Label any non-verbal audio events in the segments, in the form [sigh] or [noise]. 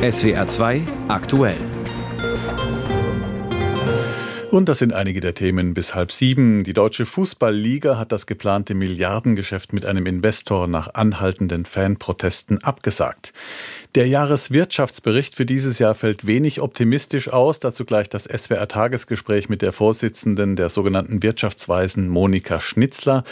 SWR 2 aktuell. Und das sind einige der Themen bis halb sieben. Die Deutsche Fußballliga hat das geplante Milliardengeschäft mit einem Investor nach anhaltenden Fanprotesten abgesagt. Der Jahreswirtschaftsbericht für dieses Jahr fällt wenig optimistisch aus. Dazu gleich das SWR-Tagesgespräch mit der Vorsitzenden der sogenannten Wirtschaftsweisen Monika Schnitzler.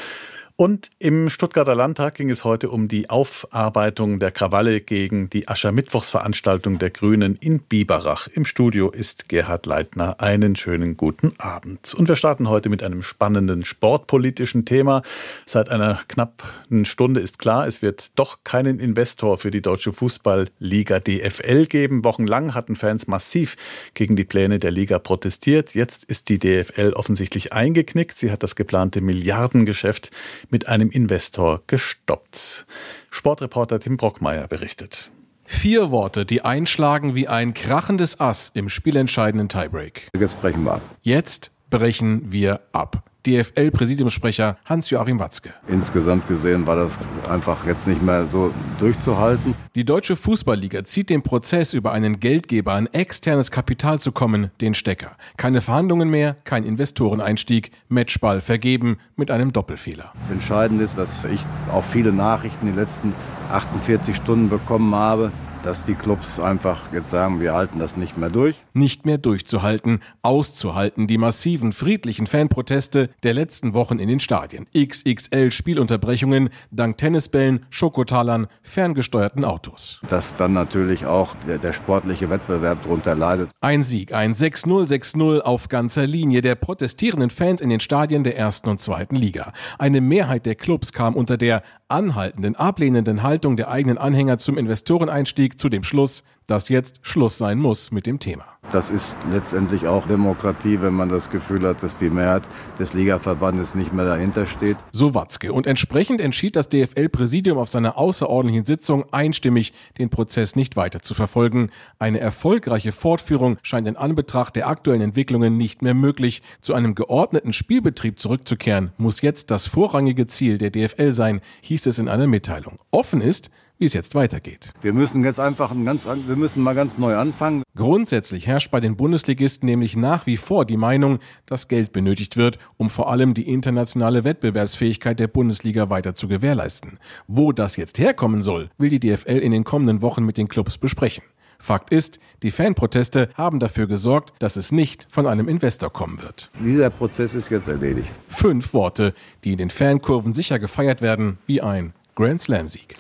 Und im Stuttgarter Landtag ging es heute um die Aufarbeitung der Krawalle gegen die Aschermittwochsveranstaltung der Grünen in Biberach. Im Studio ist Gerhard Leitner. Einen schönen guten Abend. Und wir starten heute mit einem spannenden sportpolitischen Thema. Seit einer knappen Stunde ist klar, es wird doch keinen Investor für die deutsche Fußballliga DFL geben. Wochenlang hatten Fans massiv gegen die Pläne der Liga protestiert. Jetzt ist die DFL offensichtlich eingeknickt. Sie hat das geplante Milliardengeschäft mit einem Investor gestoppt. Sportreporter Tim Brockmeier berichtet. Vier Worte, die einschlagen wie ein krachendes Ass im spielentscheidenden Tiebreak. Jetzt brechen wir ab. Jetzt brechen wir ab. DFL-Präsidiumssprecher Hans-Joachim Watzke. Insgesamt gesehen war das einfach jetzt nicht mehr so durchzuhalten. Die Deutsche Fußballliga zieht den Prozess über einen Geldgeber an externes Kapital zu kommen, den Stecker. Keine Verhandlungen mehr, kein Investoreneinstieg, Matchball vergeben mit einem Doppelfehler. Das Entscheidende ist, dass ich auch viele Nachrichten in den letzten 48 Stunden bekommen habe, dass die Clubs einfach jetzt sagen, wir halten das nicht mehr durch. Nicht mehr durchzuhalten, auszuhalten die massiven friedlichen Fanproteste der letzten Wochen in den Stadien. XXL Spielunterbrechungen dank Tennisbällen, Schokotalern, ferngesteuerten Autos. Dass dann natürlich auch der, der sportliche Wettbewerb darunter leidet. Ein Sieg, ein 6-0, 6-0 auf ganzer Linie der protestierenden Fans in den Stadien der ersten und zweiten Liga. Eine Mehrheit der Clubs kam unter der anhaltenden, ablehnenden Haltung der eigenen Anhänger zum Investoreneinstieg zu dem Schluss, dass jetzt Schluss sein muss mit dem Thema. Das ist letztendlich auch Demokratie, wenn man das Gefühl hat, dass die Mehrheit des Ligaverbandes nicht mehr dahinter steht. So Watzke. Und entsprechend entschied das DFL-Präsidium auf seiner außerordentlichen Sitzung einstimmig, den Prozess nicht weiter zu verfolgen. Eine erfolgreiche Fortführung scheint in Anbetracht der aktuellen Entwicklungen nicht mehr möglich. Zu einem geordneten Spielbetrieb zurückzukehren, muss jetzt das vorrangige Ziel der DFL sein, hieß es in einer Mitteilung. Offen ist, wie es jetzt weitergeht. Wir müssen jetzt einfach ein ganz, wir müssen mal ganz neu anfangen. Grundsätzlich herrscht bei den Bundesligisten nämlich nach wie vor die Meinung, dass Geld benötigt wird, um vor allem die internationale Wettbewerbsfähigkeit der Bundesliga weiter zu gewährleisten. Wo das jetzt herkommen soll, will die DFL in den kommenden Wochen mit den Clubs besprechen. Fakt ist, die Fanproteste haben dafür gesorgt, dass es nicht von einem Investor kommen wird. Dieser Prozess ist jetzt erledigt. Fünf Worte, die in den Fankurven sicher gefeiert werden wie ein Grand Slam-Sieg.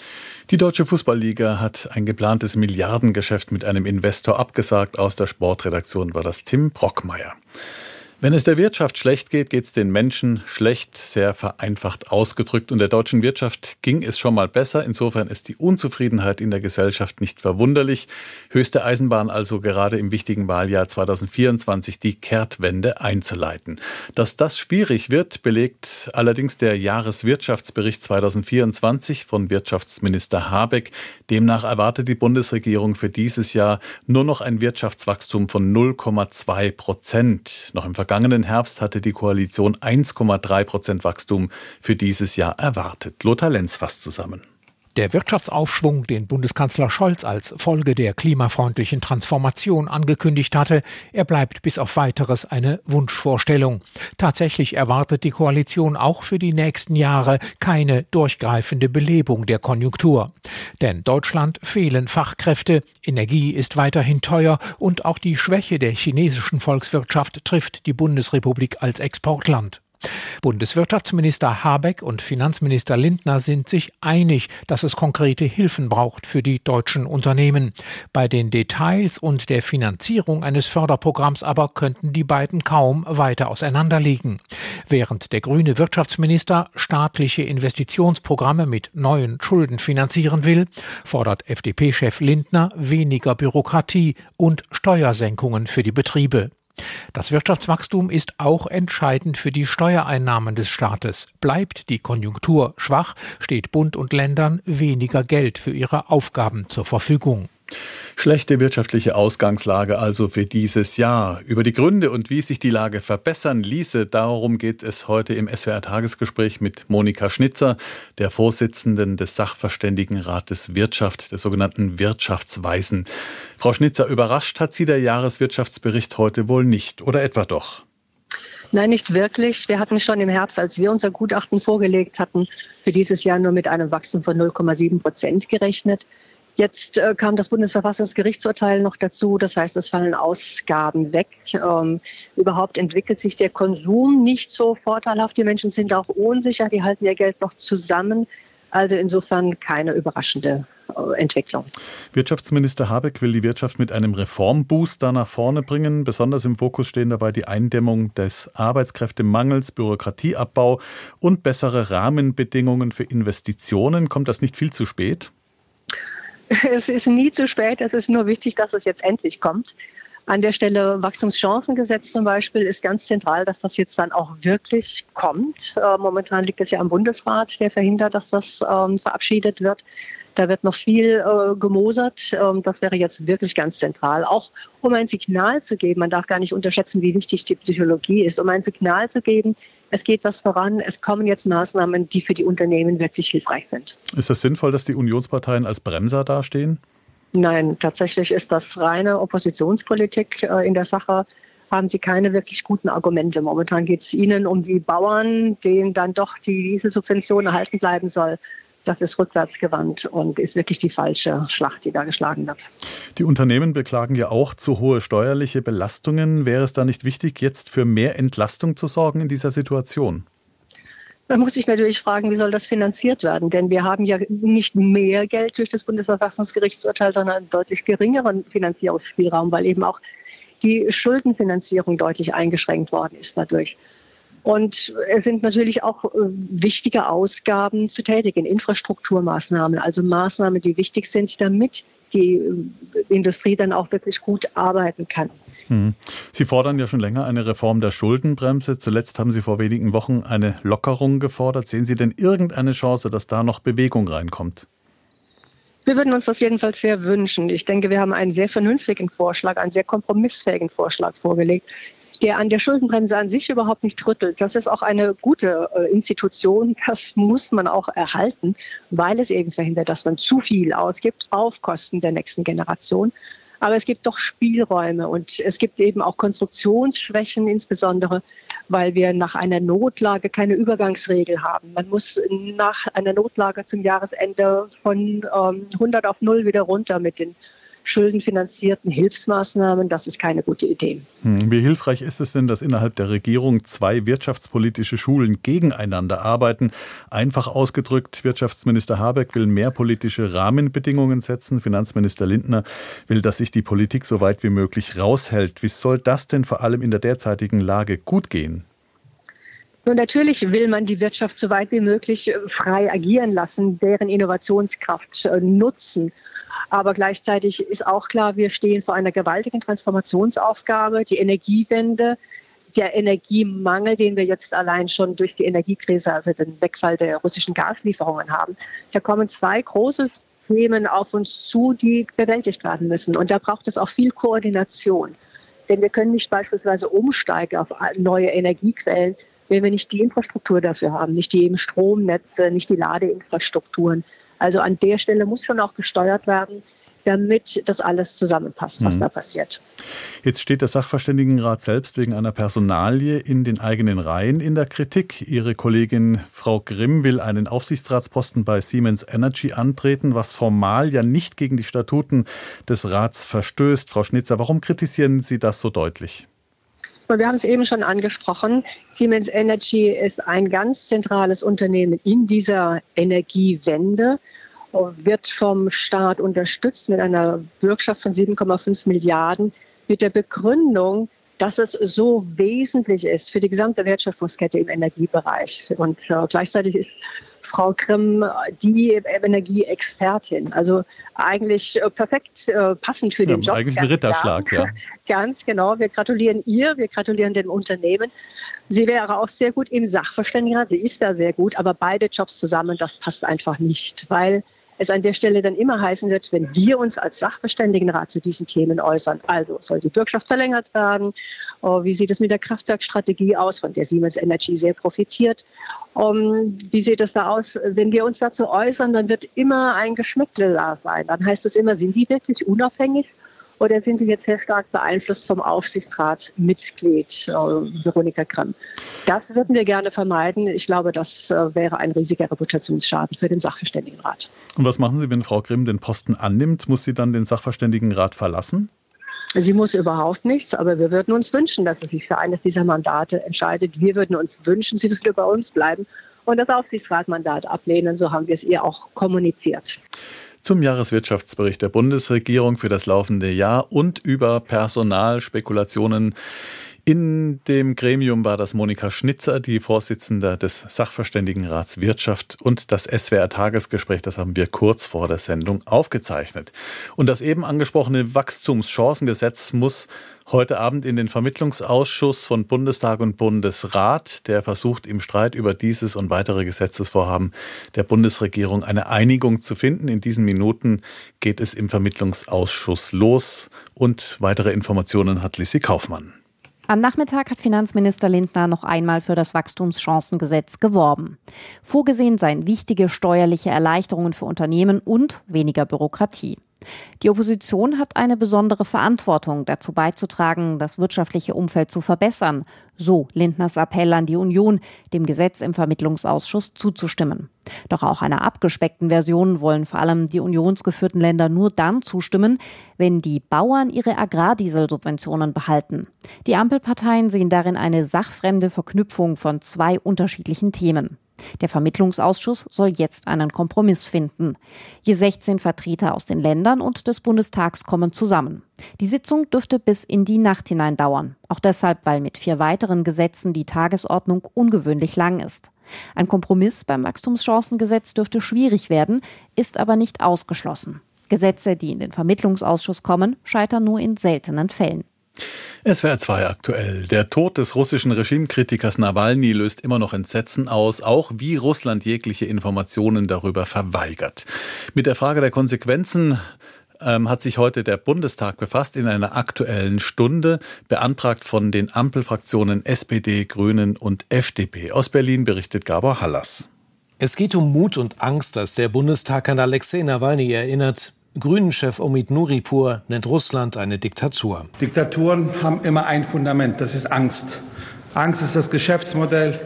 Die Deutsche Fußballliga hat ein geplantes Milliardengeschäft mit einem Investor abgesagt. Aus der Sportredaktion war das Tim Brockmeier. Wenn es der Wirtschaft schlecht geht, geht es den Menschen schlecht, sehr vereinfacht ausgedrückt. Und der deutschen Wirtschaft ging es schon mal besser. Insofern ist die Unzufriedenheit in der Gesellschaft nicht verwunderlich. Höchste Eisenbahn also gerade im wichtigen Wahljahr 2024 die Kehrtwende einzuleiten. Dass das schwierig wird, belegt allerdings der Jahreswirtschaftsbericht 2024 von Wirtschaftsminister Habeck. Demnach erwartet die Bundesregierung für dieses Jahr nur noch ein Wirtschaftswachstum von 0,2 Prozent. Noch im vergangenen Herbst hatte die Koalition 1,3 Prozent Wachstum für dieses Jahr erwartet. Lothar Lenz fasst zusammen. Der Wirtschaftsaufschwung, den Bundeskanzler Scholz als Folge der klimafreundlichen Transformation angekündigt hatte, er bleibt bis auf weiteres eine Wunschvorstellung. Tatsächlich erwartet die Koalition auch für die nächsten Jahre keine durchgreifende Belebung der Konjunktur. Denn Deutschland fehlen Fachkräfte, Energie ist weiterhin teuer und auch die Schwäche der chinesischen Volkswirtschaft trifft die Bundesrepublik als Exportland. Bundeswirtschaftsminister Habeck und Finanzminister Lindner sind sich einig, dass es konkrete Hilfen braucht für die deutschen Unternehmen. Bei den Details und der Finanzierung eines Förderprogramms aber könnten die beiden kaum weiter auseinanderliegen. Während der grüne Wirtschaftsminister staatliche Investitionsprogramme mit neuen Schulden finanzieren will, fordert FDP-Chef Lindner weniger Bürokratie und Steuersenkungen für die Betriebe. Das Wirtschaftswachstum ist auch entscheidend für die Steuereinnahmen des Staates. Bleibt die Konjunktur schwach, steht Bund und Ländern weniger Geld für ihre Aufgaben zur Verfügung. Schlechte wirtschaftliche Ausgangslage also für dieses Jahr. Über die Gründe und wie sich die Lage verbessern ließe, darum geht es heute im SWR Tagesgespräch mit Monika Schnitzer, der Vorsitzenden des Sachverständigenrates Wirtschaft, der sogenannten Wirtschaftsweisen. Frau Schnitzer, überrascht hat Sie der Jahreswirtschaftsbericht heute wohl nicht, oder etwa doch? Nein, nicht wirklich. Wir hatten schon im Herbst, als wir unser Gutachten vorgelegt hatten, für dieses Jahr nur mit einem Wachstum von 0,7 Prozent gerechnet. Jetzt äh, kam das Bundesverfassungsgerichtsurteil noch dazu. Das heißt, es fallen Ausgaben weg. Ähm, überhaupt entwickelt sich der Konsum nicht so vorteilhaft. Die Menschen sind auch unsicher. Die halten ihr Geld noch zusammen. Also insofern keine überraschende äh, Entwicklung. Wirtschaftsminister Habeck will die Wirtschaft mit einem Reformbooster nach vorne bringen. Besonders im Fokus stehen dabei die Eindämmung des Arbeitskräftemangels, Bürokratieabbau und bessere Rahmenbedingungen für Investitionen. Kommt das nicht viel zu spät? Es ist nie zu spät. Es ist nur wichtig, dass es jetzt endlich kommt. An der Stelle Wachstumschancengesetz zum Beispiel ist ganz zentral, dass das jetzt dann auch wirklich kommt. Äh, momentan liegt es ja am Bundesrat, der verhindert, dass das ähm, verabschiedet wird. Da wird noch viel äh, gemosert. Ähm, das wäre jetzt wirklich ganz zentral. Auch um ein Signal zu geben, man darf gar nicht unterschätzen, wie wichtig die Psychologie ist, um ein Signal zu geben, es geht was voran, es kommen jetzt Maßnahmen, die für die Unternehmen wirklich hilfreich sind. Ist es sinnvoll, dass die Unionsparteien als Bremser dastehen? Nein, tatsächlich ist das reine Oppositionspolitik äh, in der Sache. Haben Sie keine wirklich guten Argumente. Momentan geht es Ihnen um die Bauern, denen dann doch die Dieselsubvention erhalten bleiben soll. Das ist rückwärtsgewandt und ist wirklich die falsche Schlacht, die da geschlagen wird. Die Unternehmen beklagen ja auch zu hohe steuerliche Belastungen. Wäre es da nicht wichtig, jetzt für mehr Entlastung zu sorgen in dieser Situation? Man muss sich natürlich fragen, wie soll das finanziert werden? Denn wir haben ja nicht mehr Geld durch das Bundesverfassungsgerichtsurteil, sondern einen deutlich geringeren Finanzierungsspielraum, weil eben auch die Schuldenfinanzierung deutlich eingeschränkt worden ist dadurch. Und es sind natürlich auch äh, wichtige Ausgaben zu tätigen, Infrastrukturmaßnahmen, also Maßnahmen, die wichtig sind, damit die äh, Industrie dann auch wirklich gut arbeiten kann. Hm. Sie fordern ja schon länger eine Reform der Schuldenbremse. Zuletzt haben Sie vor wenigen Wochen eine Lockerung gefordert. Sehen Sie denn irgendeine Chance, dass da noch Bewegung reinkommt? Wir würden uns das jedenfalls sehr wünschen. Ich denke, wir haben einen sehr vernünftigen Vorschlag, einen sehr kompromissfähigen Vorschlag vorgelegt, der an der Schuldenbremse an sich überhaupt nicht rüttelt. Das ist auch eine gute äh, Institution. Das muss man auch erhalten, weil es eben verhindert, dass man zu viel ausgibt auf Kosten der nächsten Generation. Aber es gibt doch Spielräume und es gibt eben auch Konstruktionsschwächen, insbesondere weil wir nach einer Notlage keine Übergangsregel haben. Man muss nach einer Notlage zum Jahresende von ähm, 100 auf 0 wieder runter mit den schuldenfinanzierten Hilfsmaßnahmen, das ist keine gute Idee. Hm, wie hilfreich ist es denn, dass innerhalb der Regierung zwei wirtschaftspolitische Schulen gegeneinander arbeiten? Einfach ausgedrückt, Wirtschaftsminister Habeck will mehr politische Rahmenbedingungen setzen. Finanzminister Lindner will, dass sich die Politik so weit wie möglich raushält. Wie soll das denn vor allem in der derzeitigen Lage gut gehen? Nun, natürlich will man die Wirtschaft so weit wie möglich frei agieren lassen, deren Innovationskraft äh, nutzen. Aber gleichzeitig ist auch klar, wir stehen vor einer gewaltigen Transformationsaufgabe. Die Energiewende, der Energiemangel, den wir jetzt allein schon durch die Energiekrise, also den Wegfall der russischen Gaslieferungen haben. Da kommen zwei große Themen auf uns zu, die bewältigt werden müssen. Und da braucht es auch viel Koordination. Denn wir können nicht beispielsweise umsteigen auf neue Energiequellen, wenn wir nicht die Infrastruktur dafür haben, nicht die Stromnetze, nicht die Ladeinfrastrukturen. Also an der Stelle muss schon auch gesteuert werden, damit das alles zusammenpasst, was mhm. da passiert. Jetzt steht der Sachverständigenrat selbst wegen einer Personalie in den eigenen Reihen in der Kritik. Ihre Kollegin Frau Grimm will einen Aufsichtsratsposten bei Siemens Energy antreten, was formal ja nicht gegen die Statuten des Rats verstößt. Frau Schnitzer, warum kritisieren Sie das so deutlich? Wir haben es eben schon angesprochen. Siemens Energy ist ein ganz zentrales Unternehmen in dieser Energiewende, wird vom Staat unterstützt mit einer Bürgschaft von 7,5 Milliarden mit der Begründung, dass es so wesentlich ist für die gesamte Wertschöpfungskette im Energiebereich. Und äh, gleichzeitig ist Frau Grimm die Energieexpertin. Also eigentlich äh, perfekt äh, passend für den ja, Job. Eigentlich ein Ritterschlag, ja. [laughs] Ganz genau. Wir gratulieren ihr, wir gratulieren dem Unternehmen. Sie wäre auch sehr gut im Sachverständiger. Sie ist da sehr gut, aber beide Jobs zusammen, das passt einfach nicht, weil es an der Stelle dann immer heißen wird, wenn wir uns als Sachverständigenrat zu diesen Themen äußern. Also soll die Bürgschaft verlängert werden? Oh, wie sieht es mit der Kraftwerkstrategie aus, von der Siemens Energy sehr profitiert? Um, wie sieht es da aus? Wenn wir uns dazu äußern, dann wird immer ein Geschmäckle da sein. Dann heißt es immer, sind die wirklich unabhängig? Oder sind Sie jetzt sehr stark beeinflusst vom Aufsichtsrat Mitglied äh, Veronika Grimm? Das würden wir gerne vermeiden. Ich glaube, das äh, wäre ein riesiger Reputationsschaden für den Sachverständigenrat. Und was machen Sie, wenn Frau Grimm den Posten annimmt? Muss sie dann den Sachverständigenrat verlassen? Sie muss überhaupt nichts, aber wir würden uns wünschen, dass sie sich für eines dieser Mandate entscheidet. Wir würden uns wünschen, sie würde bei uns bleiben und das Aufsichtsratmandat ablehnen. So haben wir es ihr auch kommuniziert zum Jahreswirtschaftsbericht der Bundesregierung für das laufende Jahr und über Personalspekulationen in dem Gremium war das Monika Schnitzer, die Vorsitzende des Sachverständigenrats Wirtschaft und das SWR Tagesgespräch, das haben wir kurz vor der Sendung aufgezeichnet. Und das eben angesprochene Wachstumschancengesetz muss heute Abend in den Vermittlungsausschuss von Bundestag und Bundesrat, der versucht im Streit über dieses und weitere Gesetzesvorhaben der Bundesregierung eine Einigung zu finden. In diesen Minuten geht es im Vermittlungsausschuss los und weitere Informationen hat Lissi Kaufmann. Am Nachmittag hat Finanzminister Lindner noch einmal für das Wachstumschancengesetz geworben. Vorgesehen seien wichtige steuerliche Erleichterungen für Unternehmen und weniger Bürokratie. Die Opposition hat eine besondere Verantwortung, dazu beizutragen, das wirtschaftliche Umfeld zu verbessern. So Lindners Appell an die Union, dem Gesetz im Vermittlungsausschuss zuzustimmen. Doch auch einer abgespeckten Version wollen vor allem die unionsgeführten Länder nur dann zustimmen, wenn die Bauern ihre Agrardieselsubventionen behalten. Die Ampelparteien sehen darin eine sachfremde Verknüpfung von zwei unterschiedlichen Themen. Der Vermittlungsausschuss soll jetzt einen Kompromiss finden. Je 16 Vertreter aus den Ländern und des Bundestags kommen zusammen. Die Sitzung dürfte bis in die Nacht hinein dauern. Auch deshalb, weil mit vier weiteren Gesetzen die Tagesordnung ungewöhnlich lang ist. Ein Kompromiss beim Wachstumschancengesetz dürfte schwierig werden, ist aber nicht ausgeschlossen. Gesetze, die in den Vermittlungsausschuss kommen, scheitern nur in seltenen Fällen. SWR 2 aktuell. Der Tod des russischen Regimekritikers Nawalny löst immer noch Entsetzen aus, auch wie Russland jegliche Informationen darüber verweigert. Mit der Frage der Konsequenzen ähm, hat sich heute der Bundestag befasst in einer aktuellen Stunde, beantragt von den Ampelfraktionen SPD, Grünen und FDP. Aus Berlin berichtet Gabor Hallas. Es geht um Mut und Angst, dass der Bundestag an Alexei Nawalny erinnert. Grünen-Chef Omid Nuripur nennt Russland eine Diktatur. Diktaturen haben immer ein Fundament, das ist Angst. Angst ist das Geschäftsmodell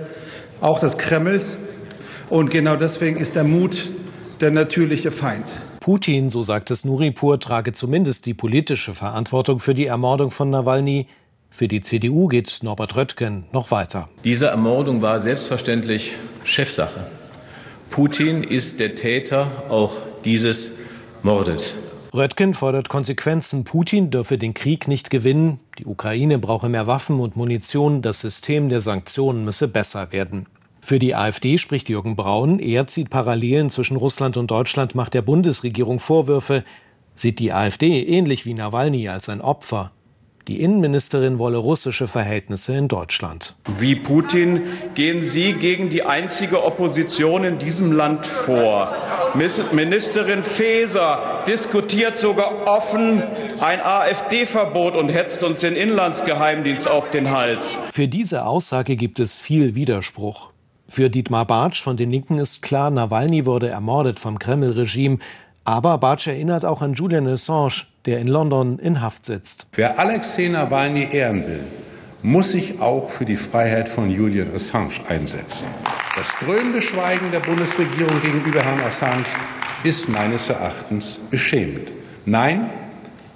auch des Kremls. Und genau deswegen ist der Mut der natürliche Feind. Putin, so sagt es Nuripur, trage zumindest die politische Verantwortung für die Ermordung von Nawalny. Für die CDU geht Norbert Röttgen noch weiter. Diese Ermordung war selbstverständlich Chefsache. Putin ist der Täter auch dieses Mordes. Röttgen fordert Konsequenzen. Putin dürfe den Krieg nicht gewinnen. Die Ukraine brauche mehr Waffen und Munition. Das System der Sanktionen müsse besser werden. Für die AfD spricht Jürgen Braun. Er zieht Parallelen zwischen Russland und Deutschland, macht der Bundesregierung Vorwürfe, sieht die AfD ähnlich wie Nawalny als ein Opfer. Die Innenministerin wolle russische Verhältnisse in Deutschland. Wie Putin gehen Sie gegen die einzige Opposition in diesem Land vor. Ministerin Faeser diskutiert sogar offen ein AfD-Verbot und hetzt uns den Inlandsgeheimdienst auf den Hals. Für diese Aussage gibt es viel Widerspruch. Für Dietmar Bartsch von den Linken ist klar, Nawalny wurde ermordet vom Kreml-Regime. Aber Bartsch erinnert auch an Julian Assange, der in London in Haft sitzt. Wer Alexei Nawalny ehren will, muss sich auch für die Freiheit von Julian Assange einsetzen. Das grünende Schweigen der Bundesregierung gegenüber Herrn Assange ist meines Erachtens beschämend. Nein,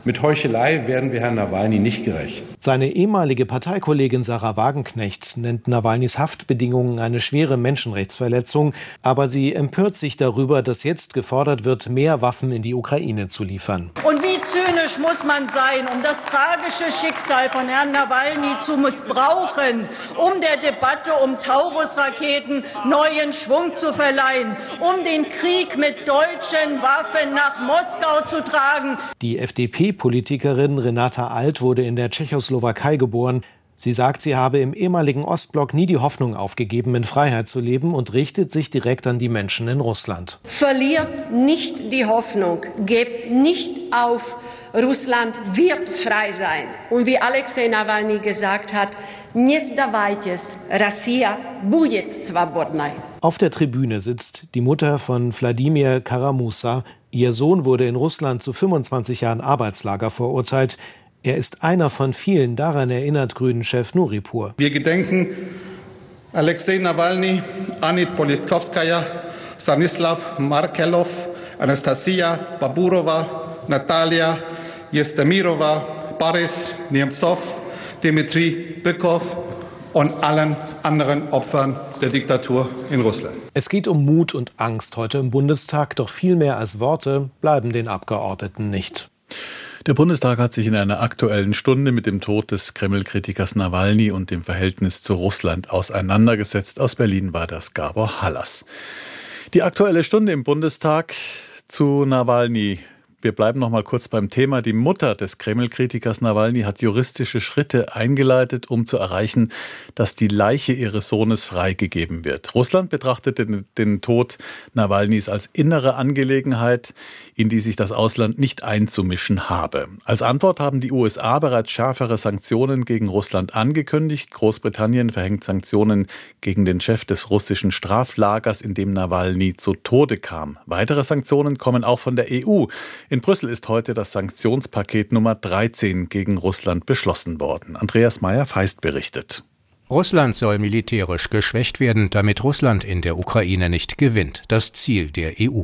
mit Heuchelei werden wir Herrn Nawalny nicht gerecht. Seine ehemalige Parteikollegin Sarah Wagenknecht nennt Nawalnys Haftbedingungen eine schwere Menschenrechtsverletzung, aber sie empört sich darüber, dass jetzt gefordert wird, mehr Waffen in die Ukraine zu liefern. Und wie zynisch muss man sein, um das tragische Schicksal von Herrn Nawalny zu missbrauchen, um der Debatte um Taurus-Raketen neuen Schwung zu verleihen, um den Krieg mit deutschen Waffen nach Moskau zu tragen. Die FDP-Politikerin Renata Alt wurde in der Tschechoslowakei geboren. Sie sagt, sie habe im ehemaligen Ostblock nie die Hoffnung aufgegeben, in Freiheit zu leben und richtet sich direkt an die Menschen in Russland. Verliert nicht die Hoffnung, gebt nicht auf, Russland wird frei sein. Und wie Alexei Nawalny gesagt hat, не сдавайтесь, Россия будет свободной. Auf der Tribüne sitzt die Mutter von Wladimir Karamusa. Ihr Sohn wurde in Russland zu 25 Jahren Arbeitslager verurteilt. Er ist einer von vielen, daran erinnert Grünen-Chef Nuripur. Wir gedenken Alexei Nawalny, Anit Politkovskaya, Stanislav Markelov, Anastasia Baburova, Natalia Yestemirova, Boris Nemtsov, Dmitri Bykov und allen anderen Opfern der Diktatur in Russland. Es geht um Mut und Angst heute im Bundestag, doch viel mehr als Worte bleiben den Abgeordneten nicht. Der Bundestag hat sich in einer aktuellen Stunde mit dem Tod des Kreml-Kritikers Nawalny und dem Verhältnis zu Russland auseinandergesetzt. Aus Berlin war das Gabor Hallas. Die aktuelle Stunde im Bundestag zu Nawalny wir bleiben noch mal kurz beim Thema. Die Mutter des Kreml-Kritikers Nawalny hat juristische Schritte eingeleitet, um zu erreichen, dass die Leiche ihres Sohnes freigegeben wird. Russland betrachtet den, den Tod Nawalnys als innere Angelegenheit, in die sich das Ausland nicht einzumischen habe. Als Antwort haben die USA bereits schärfere Sanktionen gegen Russland angekündigt. Großbritannien verhängt Sanktionen gegen den Chef des russischen Straflagers, in dem Nawalny zu Tode kam. Weitere Sanktionen kommen auch von der EU. In Brüssel ist heute das Sanktionspaket Nummer 13 gegen Russland beschlossen worden. Andreas Meyer-Feist berichtet. Russland soll militärisch geschwächt werden, damit Russland in der Ukraine nicht gewinnt. Das Ziel der EU.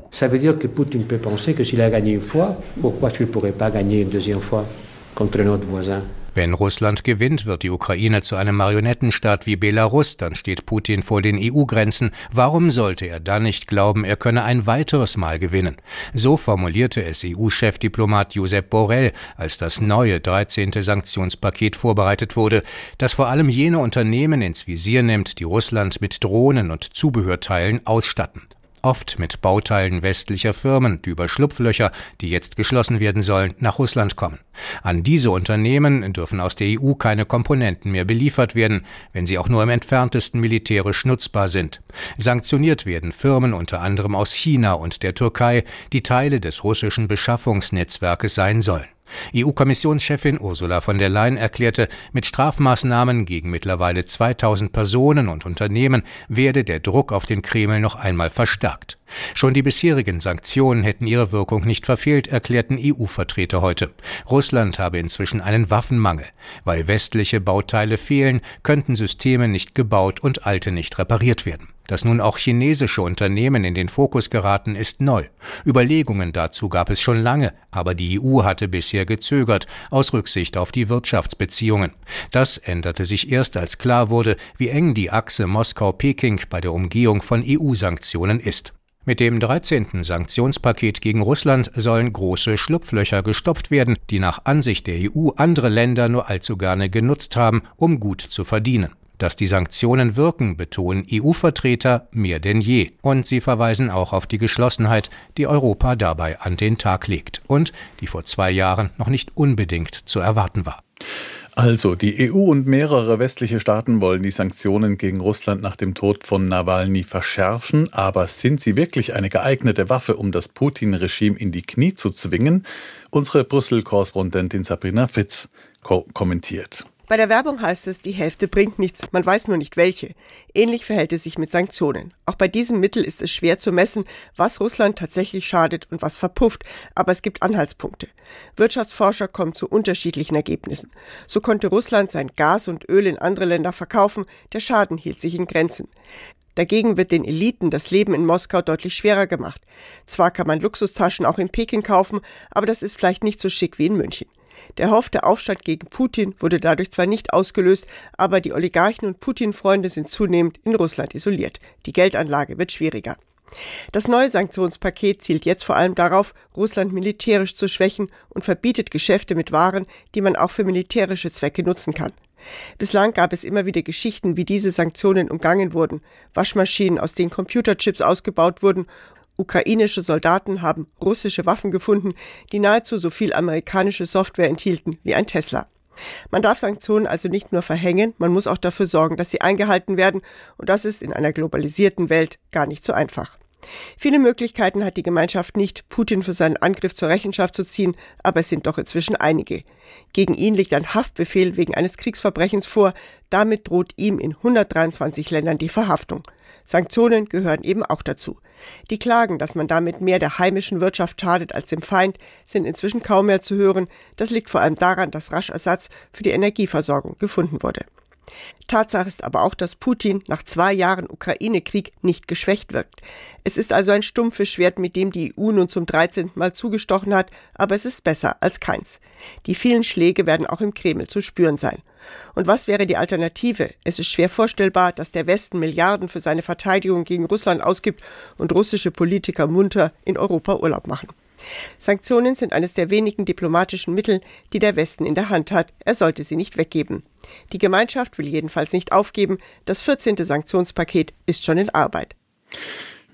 Wenn Russland gewinnt, wird die Ukraine zu einem Marionettenstaat wie Belarus, dann steht Putin vor den EU-Grenzen. Warum sollte er dann nicht glauben, er könne ein weiteres Mal gewinnen? So formulierte es EU-Chefdiplomat Josep Borrell, als das neue 13. Sanktionspaket vorbereitet wurde, das vor allem jene Unternehmen ins Visier nimmt, die Russland mit Drohnen und Zubehörteilen ausstatten oft mit Bauteilen westlicher Firmen, die über Schlupflöcher, die jetzt geschlossen werden sollen, nach Russland kommen. An diese Unternehmen dürfen aus der EU keine Komponenten mehr beliefert werden, wenn sie auch nur im entferntesten militärisch nutzbar sind. Sanktioniert werden Firmen unter anderem aus China und der Türkei, die Teile des russischen Beschaffungsnetzwerkes sein sollen. EU-Kommissionschefin Ursula von der Leyen erklärte, mit Strafmaßnahmen gegen mittlerweile 2000 Personen und Unternehmen werde der Druck auf den Kreml noch einmal verstärkt. Schon die bisherigen Sanktionen hätten ihre Wirkung nicht verfehlt, erklärten EU-Vertreter heute. Russland habe inzwischen einen Waffenmangel. Weil westliche Bauteile fehlen, könnten Systeme nicht gebaut und alte nicht repariert werden. Dass nun auch chinesische Unternehmen in den Fokus geraten, ist neu. Überlegungen dazu gab es schon lange, aber die EU hatte bisher gezögert, aus Rücksicht auf die Wirtschaftsbeziehungen. Das änderte sich erst, als klar wurde, wie eng die Achse Moskau-Peking bei der Umgehung von EU-Sanktionen ist. Mit dem 13. Sanktionspaket gegen Russland sollen große Schlupflöcher gestopft werden, die nach Ansicht der EU andere Länder nur allzu gerne genutzt haben, um gut zu verdienen. Dass die Sanktionen wirken, betonen EU-Vertreter mehr denn je. Und sie verweisen auch auf die Geschlossenheit, die Europa dabei an den Tag legt und die vor zwei Jahren noch nicht unbedingt zu erwarten war. Also, die EU und mehrere westliche Staaten wollen die Sanktionen gegen Russland nach dem Tod von Nawalny verschärfen, aber sind sie wirklich eine geeignete Waffe, um das Putin-Regime in die Knie zu zwingen? Unsere Brüssel-Korrespondentin Sabrina Fitz ko kommentiert. Bei der Werbung heißt es, die Hälfte bringt nichts, man weiß nur nicht welche. Ähnlich verhält es sich mit Sanktionen. Auch bei diesem Mittel ist es schwer zu messen, was Russland tatsächlich schadet und was verpufft, aber es gibt Anhaltspunkte. Wirtschaftsforscher kommen zu unterschiedlichen Ergebnissen. So konnte Russland sein Gas und Öl in andere Länder verkaufen, der Schaden hielt sich in Grenzen. Dagegen wird den Eliten das Leben in Moskau deutlich schwerer gemacht. Zwar kann man Luxustaschen auch in Peking kaufen, aber das ist vielleicht nicht so schick wie in München. Der erhoffte Aufstand gegen Putin wurde dadurch zwar nicht ausgelöst, aber die Oligarchen und Putin-Freunde sind zunehmend in Russland isoliert. Die Geldanlage wird schwieriger. Das neue Sanktionspaket zielt jetzt vor allem darauf, Russland militärisch zu schwächen und verbietet Geschäfte mit Waren, die man auch für militärische Zwecke nutzen kann. Bislang gab es immer wieder Geschichten, wie diese Sanktionen umgangen wurden, Waschmaschinen, aus denen Computerchips ausgebaut wurden Ukrainische Soldaten haben russische Waffen gefunden, die nahezu so viel amerikanische Software enthielten wie ein Tesla. Man darf Sanktionen also nicht nur verhängen, man muss auch dafür sorgen, dass sie eingehalten werden, und das ist in einer globalisierten Welt gar nicht so einfach. Viele Möglichkeiten hat die Gemeinschaft nicht, Putin für seinen Angriff zur Rechenschaft zu ziehen, aber es sind doch inzwischen einige. Gegen ihn liegt ein Haftbefehl wegen eines Kriegsverbrechens vor, damit droht ihm in 123 Ländern die Verhaftung. Sanktionen gehören eben auch dazu. Die Klagen, dass man damit mehr der heimischen Wirtschaft schadet als dem Feind, sind inzwischen kaum mehr zu hören. Das liegt vor allem daran, dass rasch Ersatz für die Energieversorgung gefunden wurde. Tatsache ist aber auch, dass Putin nach zwei Jahren Ukraine-Krieg nicht geschwächt wirkt. Es ist also ein stumpfes Schwert, mit dem die EU nun zum 13. Mal zugestochen hat, aber es ist besser als keins. Die vielen Schläge werden auch im Kreml zu spüren sein. Und was wäre die Alternative? Es ist schwer vorstellbar, dass der Westen Milliarden für seine Verteidigung gegen Russland ausgibt und russische Politiker munter in Europa Urlaub machen. Sanktionen sind eines der wenigen diplomatischen Mittel, die der Westen in der Hand hat. Er sollte sie nicht weggeben. Die Gemeinschaft will jedenfalls nicht aufgeben. Das 14. Sanktionspaket ist schon in Arbeit.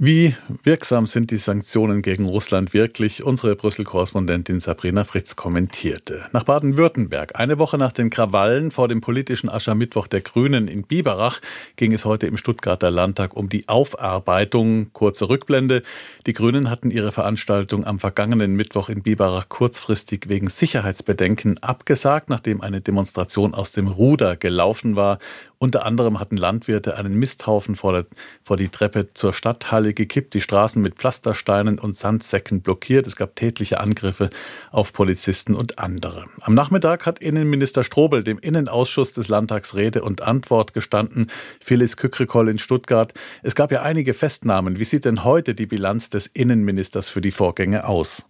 Wie wirksam sind die Sanktionen gegen Russland wirklich? Unsere Brüssel-Korrespondentin Sabrina Fritz kommentierte. Nach Baden-Württemberg. Eine Woche nach den Krawallen vor dem politischen Aschermittwoch der Grünen in Biberach ging es heute im Stuttgarter Landtag um die Aufarbeitung. Kurze Rückblende. Die Grünen hatten ihre Veranstaltung am vergangenen Mittwoch in Biberach kurzfristig wegen Sicherheitsbedenken abgesagt, nachdem eine Demonstration aus dem Ruder gelaufen war. Unter anderem hatten Landwirte einen Misthaufen vor, der, vor die Treppe zur Stadthalle gekippt, die Straßen mit Pflastersteinen und Sandsäcken blockiert. Es gab tätliche Angriffe auf Polizisten und andere. Am Nachmittag hat Innenminister Strobel dem Innenausschuss des Landtags Rede und Antwort gestanden. Phyllis Kückrekoll in Stuttgart. Es gab ja einige Festnahmen. Wie sieht denn heute die Bilanz des Innenministers für die Vorgänge aus?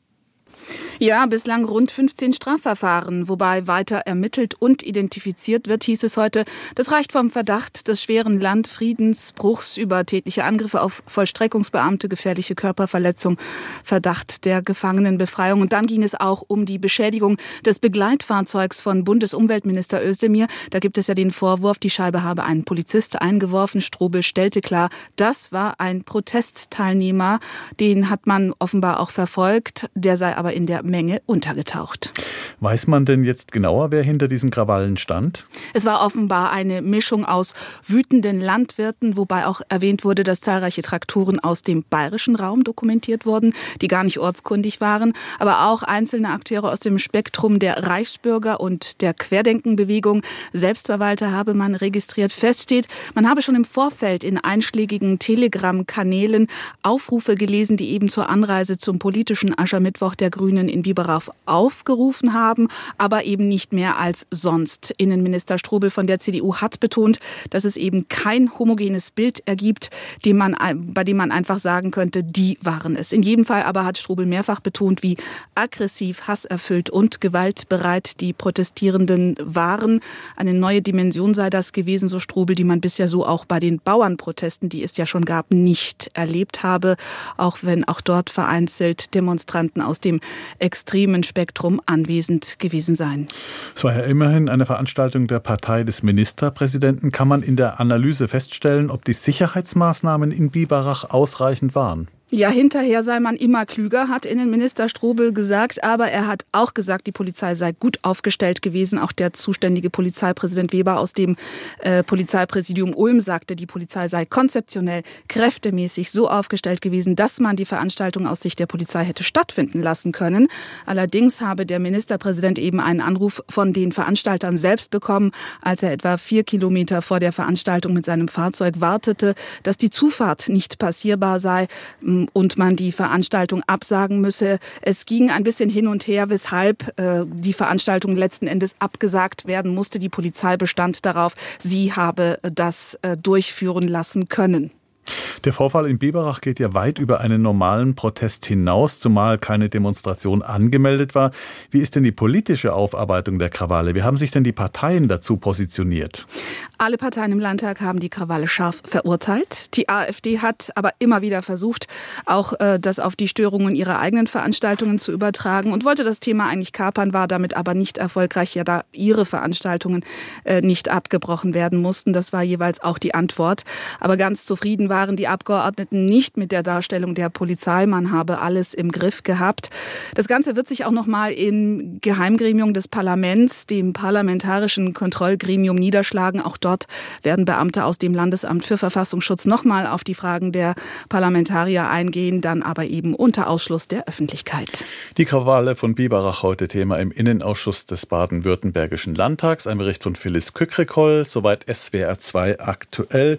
Ja, bislang rund 15 Strafverfahren, wobei weiter ermittelt und identifiziert wird, hieß es heute. Das reicht vom Verdacht des schweren Landfriedensbruchs über tätliche Angriffe auf Vollstreckungsbeamte, gefährliche Körperverletzung, Verdacht der Gefangenenbefreiung. Und dann ging es auch um die Beschädigung des Begleitfahrzeugs von Bundesumweltminister Özdemir. Da gibt es ja den Vorwurf, die Scheibe habe einen Polizist eingeworfen. Strobel stellte klar, das war ein Protestteilnehmer. Den hat man offenbar auch verfolgt. Der sei aber in der Menge untergetaucht. Weiß man denn jetzt genauer, wer hinter diesen Krawallen stand? Es war offenbar eine Mischung aus wütenden Landwirten, wobei auch erwähnt wurde, dass zahlreiche Traktoren aus dem bayerischen Raum dokumentiert wurden, die gar nicht ortskundig waren, aber auch einzelne Akteure aus dem Spektrum der Reichsbürger und der Querdenkenbewegung. Selbstverwalter habe man registriert. Feststeht, man habe schon im Vorfeld in einschlägigen Telegram-Kanälen Aufrufe gelesen, die eben zur Anreise zum politischen Aschermittwoch der Grünen in Biberach aufgerufen haben, aber eben nicht mehr als sonst. Innenminister Strobel von der CDU hat betont, dass es eben kein homogenes Bild ergibt, dem man, bei dem man einfach sagen könnte, die waren es. In jedem Fall aber hat Strobel mehrfach betont, wie aggressiv, hasserfüllt und gewaltbereit die Protestierenden waren. Eine neue Dimension sei das gewesen, so Strobel, die man bisher so auch bei den Bauernprotesten, die es ja schon gab, nicht erlebt habe, auch wenn auch dort vereinzelt Demonstranten aus dem extremen Spektrum anwesend gewesen sein. Es war ja immerhin eine Veranstaltung der Partei des Ministerpräsidenten. Kann man in der Analyse feststellen, ob die Sicherheitsmaßnahmen in Biberach ausreichend waren? Ja, hinterher sei man immer klüger, hat Innenminister Strobel gesagt. Aber er hat auch gesagt, die Polizei sei gut aufgestellt gewesen. Auch der zuständige Polizeipräsident Weber aus dem äh, Polizeipräsidium Ulm sagte, die Polizei sei konzeptionell, kräftemäßig so aufgestellt gewesen, dass man die Veranstaltung aus Sicht der Polizei hätte stattfinden lassen können. Allerdings habe der Ministerpräsident eben einen Anruf von den Veranstaltern selbst bekommen, als er etwa vier Kilometer vor der Veranstaltung mit seinem Fahrzeug wartete, dass die Zufahrt nicht passierbar sei und man die Veranstaltung absagen müsse. Es ging ein bisschen hin und her, weshalb äh, die Veranstaltung letzten Endes abgesagt werden musste. Die Polizei bestand darauf, sie habe das äh, durchführen lassen können. Der Vorfall in Biberach geht ja weit über einen normalen Protest hinaus, zumal keine Demonstration angemeldet war. Wie ist denn die politische Aufarbeitung der Krawalle? Wie haben sich denn die Parteien dazu positioniert? Alle Parteien im Landtag haben die Krawalle scharf verurteilt. Die AfD hat aber immer wieder versucht, auch äh, das auf die Störungen ihrer eigenen Veranstaltungen zu übertragen und wollte das Thema eigentlich kapern, war damit aber nicht erfolgreich, ja da ihre Veranstaltungen äh, nicht abgebrochen werden mussten. Das war jeweils auch die Antwort. Aber ganz zufrieden war waren die Abgeordneten nicht mit der Darstellung der Polizei. Man habe alles im Griff gehabt. Das Ganze wird sich auch noch mal im Geheimgremium des Parlaments, dem parlamentarischen Kontrollgremium, niederschlagen. Auch dort werden Beamte aus dem Landesamt für Verfassungsschutz noch mal auf die Fragen der Parlamentarier eingehen, dann aber eben unter Ausschluss der Öffentlichkeit. Die Krawalle von Biberach heute Thema im Innenausschuss des baden-württembergischen Landtags. Ein Bericht von Phyllis Kückrekoll. Soweit SWR 2 aktuell.